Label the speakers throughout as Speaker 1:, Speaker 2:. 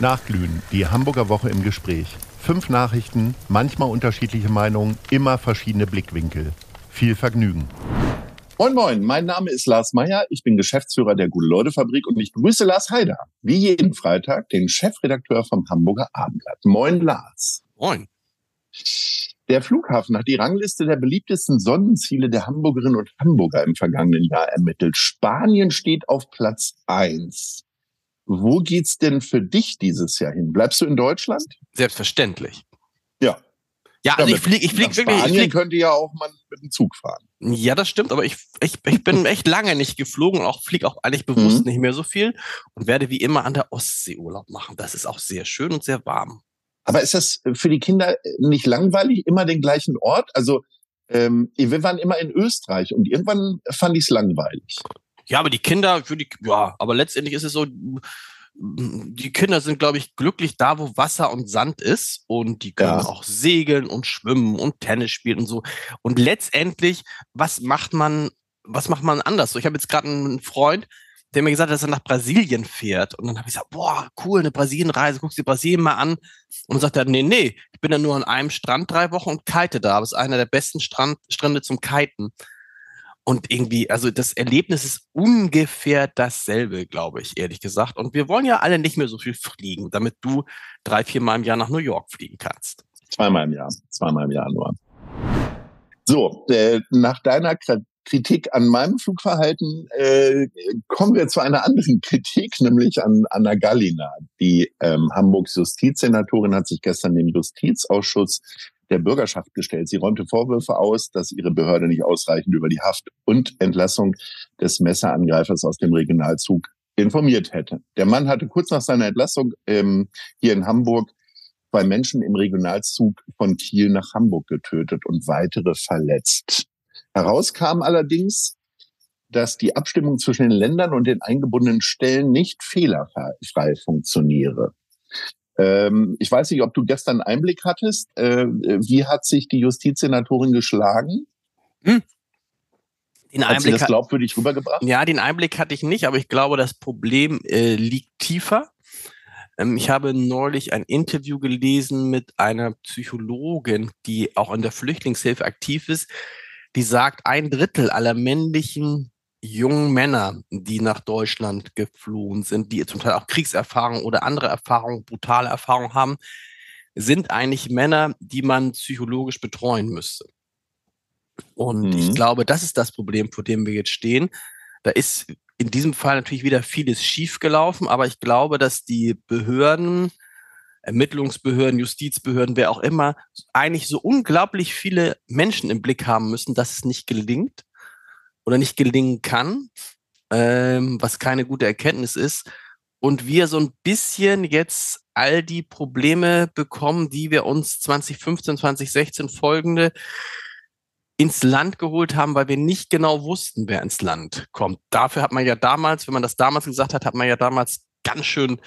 Speaker 1: Nachglühen, die Hamburger Woche im Gespräch. Fünf Nachrichten, manchmal unterschiedliche Meinungen, immer verschiedene Blickwinkel. Viel Vergnügen.
Speaker 2: Moin Moin, mein Name ist Lars Meyer, ich bin Geschäftsführer der Gute-Leute-Fabrik und ich grüße Lars Heider, wie jeden Freitag, den Chefredakteur vom Hamburger Abendblatt. Moin Lars.
Speaker 3: Moin.
Speaker 2: Der Flughafen hat die Rangliste der beliebtesten Sonnenziele der Hamburgerinnen und Hamburger im vergangenen Jahr ermittelt. Spanien steht auf Platz eins. Wo geht's denn für dich dieses Jahr hin? Bleibst du in Deutschland?
Speaker 3: Selbstverständlich.
Speaker 2: Ja.
Speaker 3: Ja, also ich fliege ich flieg wirklich.
Speaker 2: Spanien
Speaker 3: Ich flieg,
Speaker 2: könnte ja auch mal mit dem Zug fahren.
Speaker 3: ja, das stimmt, aber ich, ich, ich bin echt lange nicht geflogen und auch fliege auch eigentlich bewusst
Speaker 2: Mhm.
Speaker 3: nicht mehr so viel und werde wie immer an der Ostsee Urlaub machen. Das ist auch sehr schön und sehr warm.
Speaker 2: Aber ist das für die Kinder nicht langweilig, immer den gleichen Ort? Also ähm, wir waren immer in Österreich und irgendwann fand ich es langweilig.
Speaker 3: Ja, aber die Kinder, für die, ja, aber letztendlich ist es so, die Kinder sind, glaube ich, glücklich da, wo Wasser und Sand ist und die können
Speaker 2: Ja.
Speaker 3: auch segeln und schwimmen und Tennis spielen und so. Und letztendlich, was macht man, was macht man anders? So, ich habe jetzt gerade einen Freund, der mir gesagt hat, dass er nach Brasilien fährt. Und dann habe ich gesagt, boah, cool, eine Brasilienreise, guckst dir Brasilien mal an. Und dann sagt er, nee, nee, ich bin ja nur an einem Strand drei Wochen und kite da. Aber es ist einer der besten Strand, Strände zum Kiten. Und irgendwie, also das Erlebnis ist ungefähr dasselbe, glaube ich, ehrlich gesagt. Und wir wollen ja alle nicht mehr so viel fliegen, damit du drei, vier Mal im Jahr nach New York fliegen kannst.
Speaker 2: Zweimal im Jahr. Zweimal im Jahr nur. So, äh, nach deiner Kri- Kritik an meinem Flugverhalten äh, kommen wir zu einer anderen Kritik, nämlich an Anna Gallina. Die ähm, Hamburgs Justizsenatorin hat sich gestern dem Justizausschuss der Bürgerschaft gestellt. Sie räumte Vorwürfe aus, dass ihre Behörde nicht ausreichend über die Haft und Entlassung des Messerangreifers aus dem Regionalzug informiert hätte. Der Mann hatte kurz nach seiner Entlassung ähm, hier in Hamburg zwei Menschen im Regionalzug von Kiel nach Hamburg getötet und weitere verletzt. Herauskam allerdings, dass die Abstimmung zwischen den Ländern und den eingebundenen Stellen nicht fehlerfrei funktioniere. Ähm, ich weiß nicht, ob du gestern Einblick hattest. Äh, wie hat sich die Justizsenatorin geschlagen?
Speaker 3: Den
Speaker 2: Hat sie
Speaker 3: Einblick,
Speaker 2: das
Speaker 3: hat-
Speaker 2: glaubwürdig rübergebracht?
Speaker 3: ja, den Einblick hatte ich nicht, aber ich glaube, das Problem äh, liegt tiefer. Ähm, ich habe neulich ein Interview gelesen mit einer Psychologin, die auch in der Flüchtlingshilfe aktiv ist, die sagt, ein Drittel aller männlichen jungen Männer, die nach Deutschland geflohen sind, die zum Teil auch Kriegserfahrung oder andere Erfahrungen, brutale Erfahrungen haben, sind eigentlich Männer, die man psychologisch betreuen müsste. Und ich
Speaker 2: Mhm.
Speaker 3: glaube, das ist das Problem, vor dem wir jetzt stehen. Da ist in diesem Fall natürlich wieder vieles schiefgelaufen, aber ich glaube, dass die Behörden, Ermittlungsbehörden, Justizbehörden, wer auch immer, eigentlich so unglaublich viele Menschen im Blick haben müssen, dass es nicht gelingt oder nicht gelingen kann, ähm, was keine gute Erkenntnis ist. Und wir so ein bisschen jetzt all die Probleme bekommen, die wir uns 2015, 2016 folgende ins Land geholt haben, weil wir nicht genau wussten, wer ins Land kommt. Dafür hat man ja damals, wenn man das damals gesagt hat, hat man ja damals ganz schön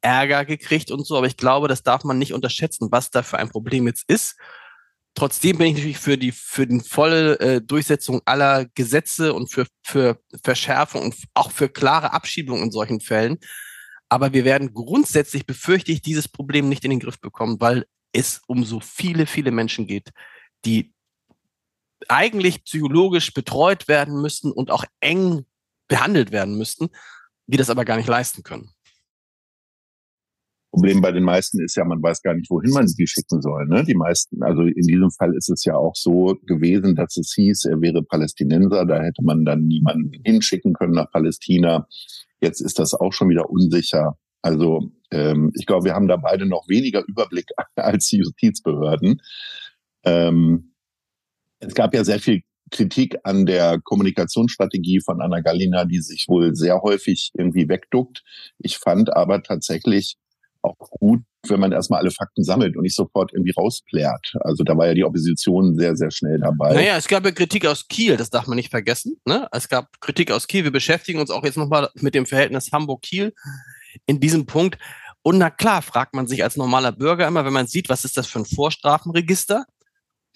Speaker 3: Ärger gekriegt und so. Aber ich glaube, das darf man nicht unterschätzen, was da für ein Problem jetzt ist. Trotzdem bin ich natürlich für die für die volle äh, Durchsetzung aller Gesetze und für für Verschärfung und auch für klare Abschiebung in solchen Fällen. Aber wir werden grundsätzlich befürchte ich dieses Problem nicht in den Griff bekommen, weil es um so viele viele Menschen geht, die eigentlich psychologisch betreut werden müssten und auch eng behandelt werden müssten, die das aber gar nicht leisten können.
Speaker 2: Problem bei den meisten ist ja, man weiß gar nicht, wohin man sie schicken soll. Ne? Die meisten, also in diesem Fall ist es ja auch so gewesen, dass es hieß, er wäre Palästinenser, da hätte man dann niemanden hinschicken können nach Palästina. Jetzt ist das auch schon wieder unsicher. Also ähm, ich glaube, wir haben da beide noch weniger Überblick als die Justizbehörden. Ähm, es gab ja sehr viel Kritik an der Kommunikationsstrategie von Anna Gallina, die sich wohl sehr häufig irgendwie wegduckt. Ich fand aber tatsächlich auch gut, wenn man erstmal alle Fakten sammelt und nicht sofort irgendwie rausplärt. Also da war ja die Opposition sehr, sehr schnell dabei.
Speaker 3: Naja, es gab ja Kritik aus Kiel, das darf man nicht vergessen. Ne? Es gab Kritik aus Kiel. Wir beschäftigen uns auch jetzt nochmal mit dem Verhältnis Hamburg-Kiel in diesem Punkt. Und na klar, fragt man sich als normaler Bürger immer, wenn man sieht, was ist das für ein Vorstrafenregister?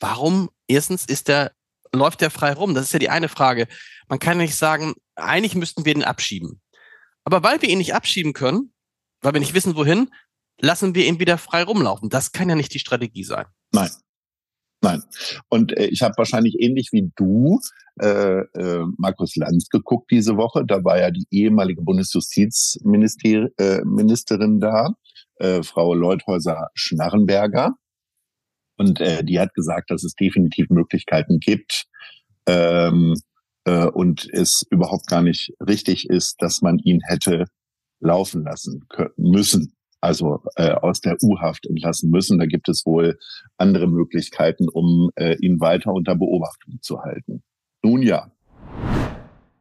Speaker 3: Warum erstens ist der, läuft der frei rum? Das ist ja die eine Frage. Man kann nicht sagen, eigentlich müssten wir den abschieben. Aber weil wir ihn nicht abschieben können, weil wir nicht wissen, wohin, lassen wir ihn wieder frei rumlaufen. Das kann ja nicht die Strategie sein.
Speaker 2: Nein. Nein. Und äh, ich habe wahrscheinlich ähnlich wie du äh, äh, Markus Lanz geguckt diese Woche. Da war ja die ehemalige Bundesjustizministerin äh, da, äh, Frau Leuthäuser-Schnarrenberger. Und äh, die hat gesagt, dass es definitiv Möglichkeiten gibt ähm, äh, und es überhaupt gar nicht richtig ist, dass man ihn hätte laufen lassen können, müssen also äh, aus der U-Haft entlassen müssen. Da gibt es wohl andere Möglichkeiten, um äh, ihn weiter unter Beobachtung zu halten. Nun ja.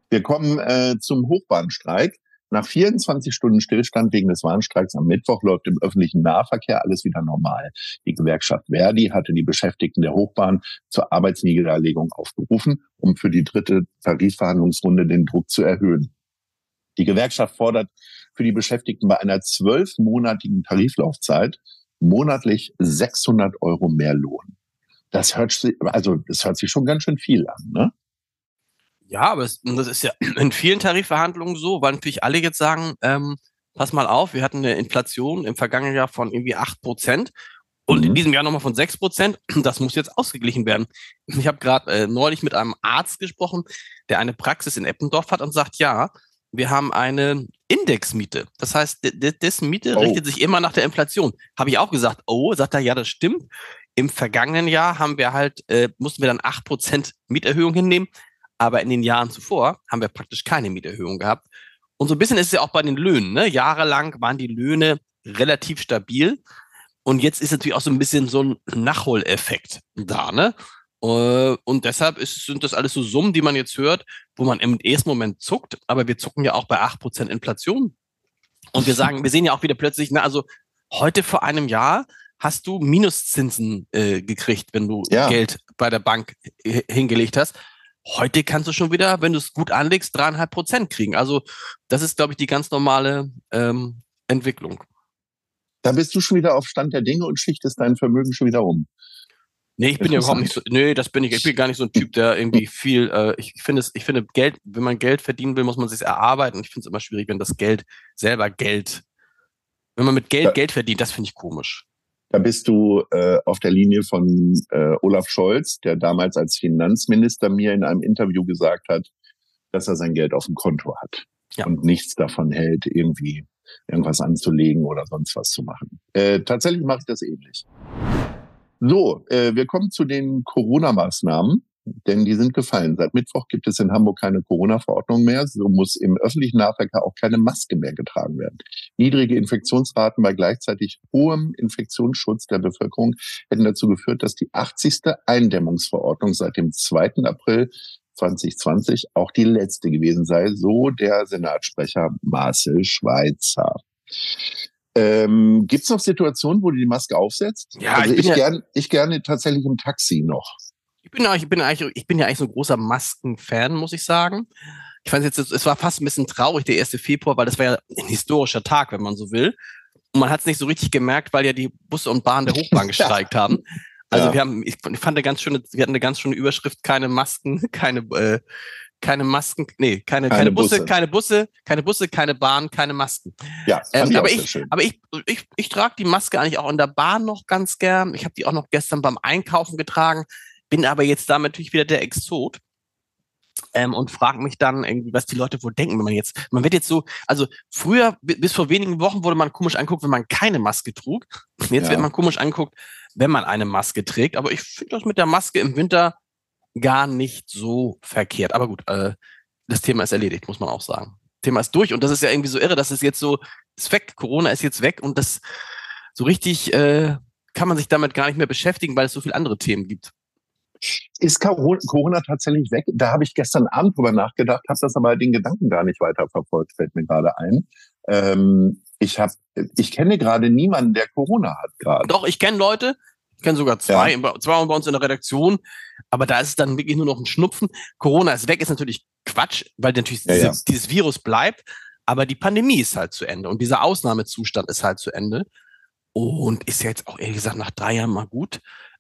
Speaker 2: Wir kommen äh, zum Hochbahnstreik. Nach 24 Stunden Stillstand wegen des Warnstreiks am Mittwoch läuft im öffentlichen Nahverkehr alles wieder normal. Die Gewerkschaft Verdi hatte die Beschäftigten der Hochbahn zur Arbeitsniederlegung aufgerufen, um für die dritte Tarifverhandlungsrunde den Druck zu erhöhen. Die Gewerkschaft fordert für die Beschäftigten bei einer zwölfmonatigen Tariflaufzeit monatlich 600 Euro mehr Lohn. Das hört sich, also das hört sich schon ganz schön viel an, ne?
Speaker 3: Ja, aber das, das ist ja in vielen Tarifverhandlungen so, weil natürlich alle jetzt sagen, ähm, pass mal auf, wir hatten eine Inflation im vergangenen Jahr von irgendwie acht Prozent und in mhm. diesem Jahr nochmal von sechs Prozent. Das muss jetzt ausgeglichen werden. Ich habe gerade äh, neulich mit einem Arzt gesprochen, der eine Praxis in Eppendorf hat und sagt, ja, wir haben eine Indexmiete. Das heißt, dessen Miete oh. richtet sich immer nach der Inflation. Habe ich auch gesagt, oh, sagt er, ja, das stimmt. Im vergangenen Jahr haben wir halt, äh, mussten wir dann acht Prozent Mieterhöhung hinnehmen, aber in den Jahren zuvor haben wir praktisch keine Mieterhöhung gehabt. Und so ein bisschen ist es ja auch bei den Löhnen. Ne? Jahrelang waren die Löhne relativ stabil. Und jetzt ist natürlich auch so ein bisschen so ein Nachholeffekt da. Ne? Äh, und deshalb ist, sind das alles so Summen, die man jetzt hört, wo man im ersten Moment zuckt, aber wir zucken ja auch bei acht Prozent Inflation. Und wir sagen, wir sehen ja auch wieder plötzlich, na, also heute vor einem Jahr hast du Minuszinsen äh, gekriegt, wenn du ja. Geld bei der Bank hingelegt hast. Heute kannst du schon wieder, wenn du es gut anlegst, dreieinhalb Prozent kriegen. Also das ist, glaube ich, die ganz normale ähm, Entwicklung.
Speaker 2: Da bist du schon wieder auf Stand der Dinge und schichtest dein Vermögen schon wieder um.
Speaker 3: Nee, ich bin ja überhaupt nicht so, nee, das bin ich, ich bin gar nicht so ein Typ, der irgendwie viel, äh, ich finde es, ich finde Geld, wenn man Geld verdienen will, muss man sich erarbeiten. Ich finde es immer schwierig, wenn das Geld selber Geld, wenn man mit Geld da, Geld verdient, das finde ich komisch.
Speaker 2: Da bist du äh, auf der Linie von äh, Olaf Scholz, der damals als Finanzminister mir in einem Interview gesagt hat, dass er sein Geld auf dem Konto hat ja. und nichts davon hält, irgendwie irgendwas anzulegen oder sonst was zu machen. Äh, tatsächlich mache ich das ähnlich. So, äh, wir kommen zu den Corona-Maßnahmen, denn die sind gefallen. Seit Mittwoch gibt es in Hamburg keine Corona-Verordnung mehr. So muss im öffentlichen Nahverkehr auch keine Maske mehr getragen werden. Niedrige Infektionsraten bei gleichzeitig hohem Infektionsschutz der Bevölkerung hätten dazu geführt, dass die 80. Eindämmungsverordnung seit dem 2. April 2020 auch die letzte gewesen sei, so der Senatssprecher Marcel Schweizer. Ähm, Gibt es noch Situationen, wo du die Maske aufsetzt?
Speaker 3: Ja,
Speaker 2: also
Speaker 3: ich,
Speaker 2: ich, ja, gern, ich gerne tatsächlich im Taxi noch.
Speaker 3: Ich bin, ich bin, eigentlich, ich bin ja eigentlich so ein großer Maskenfan, muss ich sagen. Ich fand jetzt, es war fast ein bisschen traurig, der 1. Februar, weil das war ja ein historischer Tag, wenn man so will. Und man hat es nicht so richtig gemerkt, weil ja die Busse und Bahnen der Hochbahn gestreikt haben. Also ja. wir haben, ich fand eine ganz schöne, wir hatten eine ganz schöne Überschrift, keine Masken, keine, äh, keine Masken, nee, keine, keine, keine Busse, Busse, keine Busse, keine Busse, keine Bahn, keine Masken.
Speaker 2: Ja,
Speaker 3: ähm, aber ich, aber ich, ich, ich trage die Maske eigentlich auch in der Bahn noch ganz gern. Ich habe die auch noch gestern beim Einkaufen getragen, bin aber jetzt da natürlich wieder der Exot. Ähm, und frage mich dann irgendwie, was die Leute wohl denken, wenn man jetzt, man wird jetzt so, also früher, bis vor wenigen Wochen wurde man komisch angeguckt, wenn man keine Maske trug. Jetzt ja. wird man komisch angeguckt, wenn man eine Maske trägt. Aber ich finde das mit der Maske im Winter gar nicht so verkehrt. Aber gut, äh, das Thema ist erledigt, muss man auch sagen. Thema ist durch und das ist ja irgendwie so irre, dass es jetzt so ist weg. Corona ist jetzt weg und das so richtig äh, kann man sich damit gar nicht mehr beschäftigen, weil es so viele andere Themen gibt.
Speaker 2: Ist Corona tatsächlich weg? Da habe ich gestern Abend drüber nachgedacht, habe das aber den Gedanken gar nicht weiter verfolgt, fällt mir gerade ein. Ähm, ich habe, ich kenne gerade niemanden, der Corona hat gerade.
Speaker 3: Doch, ich kenne Leute, ich kenne sogar zwei, ja. zwei bei uns in der Redaktion, aber da ist es dann wirklich nur noch ein Schnupfen. Corona ist weg, ist natürlich Quatsch, weil natürlich ja, diese, ja. dieses Virus bleibt, aber die Pandemie ist halt zu Ende und dieser Ausnahmezustand ist halt zu Ende. Und ist ja jetzt auch ehrlich gesagt nach drei Jahren mal gut.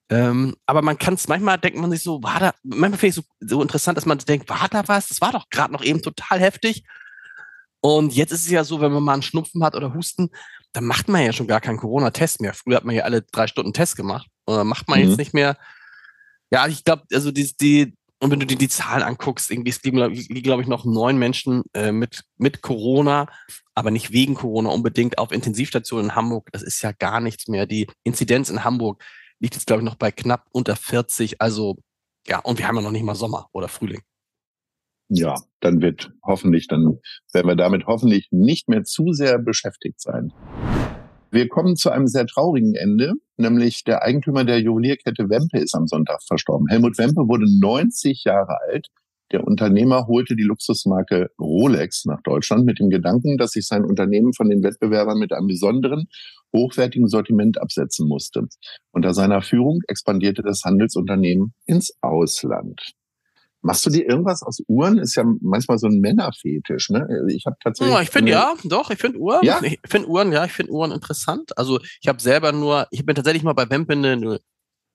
Speaker 3: Ähm, aber man kann es, manchmal denkt man sich so, war da, manchmal finde ich so, so interessant, dass man denkt, war da was? Das war doch gerade noch eben total heftig. Und jetzt ist es ja so, wenn man mal einen Schnupfen hat oder Husten, da macht man ja schon gar keinen Corona-Test mehr. Früher hat man ja alle drei Stunden Test gemacht. Oder macht man mhm. jetzt nicht mehr. Ja, ich glaube, also die, die, und wenn du dir die Zahlen anguckst, irgendwie es liegen, glaube ich, noch neun Menschen äh, mit, mit Corona, aber nicht wegen Corona unbedingt auf Intensivstationen in Hamburg. Das ist ja gar nichts mehr. Die Inzidenz in Hamburg liegt jetzt, glaube ich, noch bei knapp unter 40. Also, ja, und wir haben ja noch nicht mal Sommer oder Frühling.
Speaker 2: Ja, dann wird hoffentlich, dann werden wir damit hoffentlich nicht mehr zu sehr beschäftigt sein. Wir kommen zu einem sehr traurigen Ende, nämlich der Eigentümer der Juwelierkette Wempe ist am Sonntag verstorben. Helmut Wempe wurde 90 Jahre alt. Der Unternehmer holte die Luxusmarke Rolex nach Deutschland mit dem Gedanken, dass sich sein Unternehmen von den Wettbewerbern mit einem besonderen, hochwertigen Sortiment absetzen musste. Unter seiner Führung expandierte das Handelsunternehmen ins Ausland. Machst du dir irgendwas aus Uhren? Ist ja manchmal so ein Männerfetisch, ne?
Speaker 3: Ich habe tatsächlich. Ja, ich finde ja, doch, ich finde Uhren. Ja? Ich finde Uhren, ja, ich finde Uhren interessant. Also ich habe selber nur, ich bin tatsächlich mal bei Wempe eine,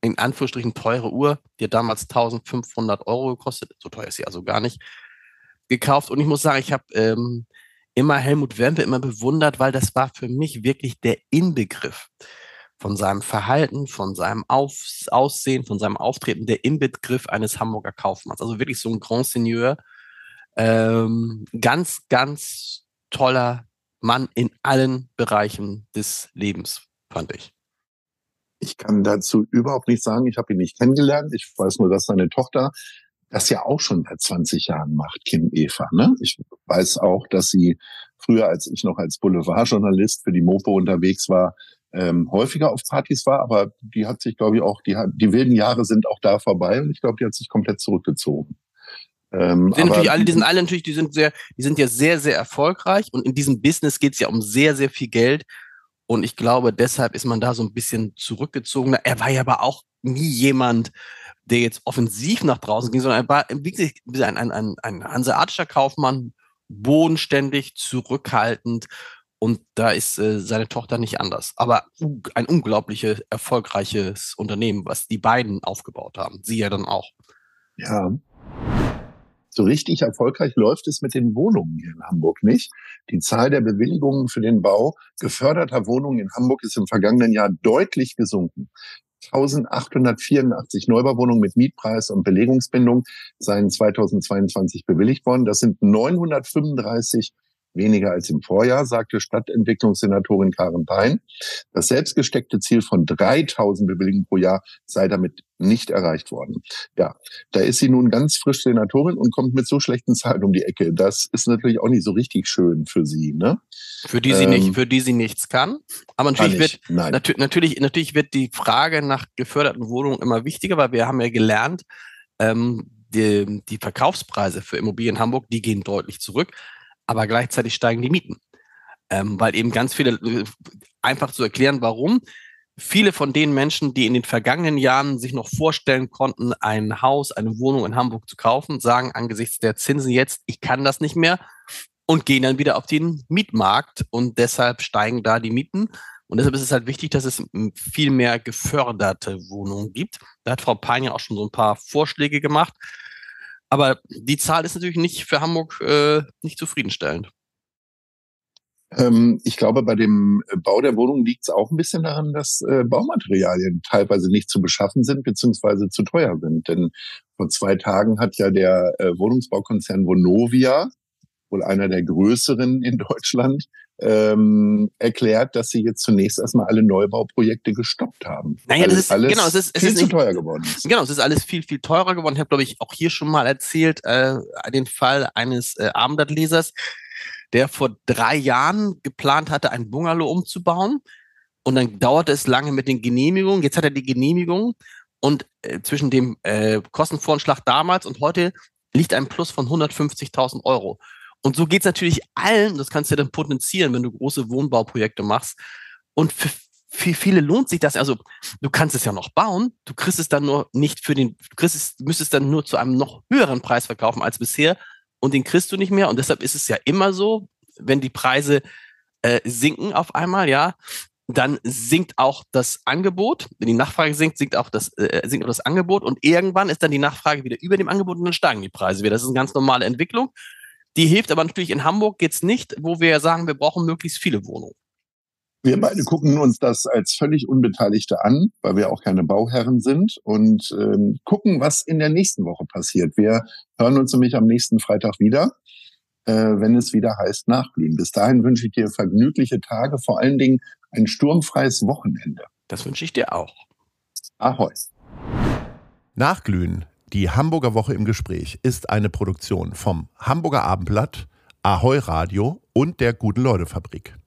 Speaker 3: in Anführungsstrichen teure Uhr, die hat damals 1500 Euro gekostet. So teuer ist sie also gar nicht gekauft. Und ich muss sagen, ich habe ähm, immer Helmut Wempe immer bewundert, weil das war für mich wirklich der Inbegriff von seinem Verhalten, von seinem Auf Aussehen, von seinem Auftreten, der Inbegriff eines Hamburger Kaufmanns. Also wirklich so ein Grand Seigneur. Ähm, ganz, ganz toller Mann in allen Bereichen des Lebens, fand ich.
Speaker 2: Ich kann dazu überhaupt nichts sagen. Ich habe ihn nicht kennengelernt. Ich weiß nur, dass seine Tochter das ja auch schon seit 20 Jahren macht, Kim Eva. Ne? Ich weiß auch, dass sie früher, als ich noch als Boulevardjournalist für die Mopo unterwegs war, ähm, häufiger auf Partys war, aber die hat sich, glaube ich, auch, die, die wilden Jahre sind auch da vorbei und ich glaube, die hat sich komplett zurückgezogen.
Speaker 3: Ähm, sind natürlich alle, die sind alle natürlich, die sind sehr, die sind ja sehr, sehr erfolgreich und in diesem Business geht es ja um sehr, sehr viel Geld. Und ich glaube, deshalb ist man da so ein bisschen zurückgezogener. Er war ja aber auch nie jemand, der jetzt offensiv nach draußen ging, sondern er war wirklich ein, ein, ein, ein hanseatischer Kaufmann, bodenständig, zurückhaltend und da ist äh, seine Tochter nicht anders. Aber ein unglaublich erfolgreiches Unternehmen, was die beiden aufgebaut haben. Sie ja dann auch.
Speaker 2: Ja. So richtig erfolgreich läuft es mit den Wohnungen hier in Hamburg nicht. Die Zahl der Bewilligungen für den Bau geförderter Wohnungen in Hamburg ist im vergangenen Jahr deutlich gesunken. 1884 Neubauwohnungen mit Mietpreis und Belegungsbindung seien 2022 bewilligt worden. Das sind 935 weniger als im Vorjahr, sagte Stadtentwicklungssenatorin Karen Pein. Das selbstgesteckte Ziel von 3000 Bewilligungen pro Jahr sei damit nicht erreicht worden. Ja, da ist sie nun ganz frisch Senatorin und kommt mit so schlechten Zahlen um die Ecke. Das ist natürlich auch nicht so richtig schön für sie, ne?
Speaker 3: Für die sie ähm, nicht, für die sie nichts kann. Aber natürlich wird, natu natürlich, natürlich wird die Frage nach geförderten Wohnungen immer wichtiger, weil wir haben ja gelernt, ähm, die, die Verkaufspreise für Immobilien in Hamburg, die gehen deutlich zurück aber gleichzeitig steigen die Mieten. Ähm, weil eben ganz viele, äh, einfach zu erklären, warum, viele von den Menschen, die in den vergangenen Jahren sich noch vorstellen konnten, ein Haus, eine Wohnung in Hamburg zu kaufen, sagen angesichts der Zinsen jetzt, ich kann das nicht mehr und gehen dann wieder auf den Mietmarkt und deshalb steigen da die Mieten. Und deshalb ist es halt wichtig, dass es viel mehr geförderte Wohnungen gibt. Da hat Frau Pein ja auch schon so ein paar Vorschläge gemacht. Aber die Zahl ist natürlich nicht für Hamburg äh, nicht zufriedenstellend.
Speaker 2: Ähm, ich glaube, bei dem Bau der Wohnung liegt es auch ein bisschen daran, dass äh, Baumaterialien teilweise nicht zu beschaffen sind beziehungsweise zu teuer sind. Denn vor zwei Tagen hat ja der äh, Wohnungsbaukonzern Vonovia, wohl einer der größeren in Deutschland, ähm, erklärt, dass sie jetzt zunächst erstmal alle Neubauprojekte gestoppt haben.
Speaker 3: Naja, das ist, alles genau, es ist, es viel ist nicht, zu teuer geworden ist. Genau, es ist alles viel, viel teurer geworden. Ich habe, glaube ich, auch hier schon mal erzählt, äh, den Fall eines äh, Abendblattlesers, der vor drei Jahren geplant hatte, ein Bungalow umzubauen. Und dann dauerte es lange mit den Genehmigungen. Jetzt hat er die Genehmigung und äh, zwischen dem äh, Kostenvorschlag damals und heute liegt ein Plus von 150.000 Euro. Und so geht es natürlich allen, das kannst du ja dann potenzieren, wenn du große Wohnbauprojekte machst. Und für, viele lohnt sich das. Also du kannst es ja noch bauen, du kriegst es dann nur nicht für den, du kriegst es, müsstest dann nur zu einem noch höheren Preis verkaufen als bisher und den kriegst du nicht mehr. Und deshalb ist es ja immer so, wenn die Preise äh, sinken auf einmal, ja, dann sinkt auch das Angebot. Wenn die Nachfrage sinkt, sinkt auch das, äh, sinkt auch das Angebot und irgendwann ist dann die Nachfrage wieder über dem Angebot und dann steigen die Preise wieder. Das ist eine ganz normale Entwicklung. Die hilft aber natürlich in Hamburg jetzt nicht, wo wir sagen, wir brauchen möglichst viele Wohnungen.
Speaker 2: Wir beide gucken uns das als völlig Unbeteiligte an, weil wir auch keine Bauherren sind und ähm, gucken, was in der nächsten Woche passiert. Wir hören uns nämlich am nächsten Freitag wieder, äh, wenn es wieder heißt Nachglühen. Bis dahin wünsche ich dir vergnügliche Tage, vor allen Dingen ein sturmfreies Wochenende.
Speaker 3: Das wünsche ich dir auch.
Speaker 2: Ahoi.
Speaker 1: Nachglühen, die Hamburger Woche im Gespräch, ist eine Produktion vom Hamburger Abendblatt, Ahoi Radio und der Gute Leute Fabrik.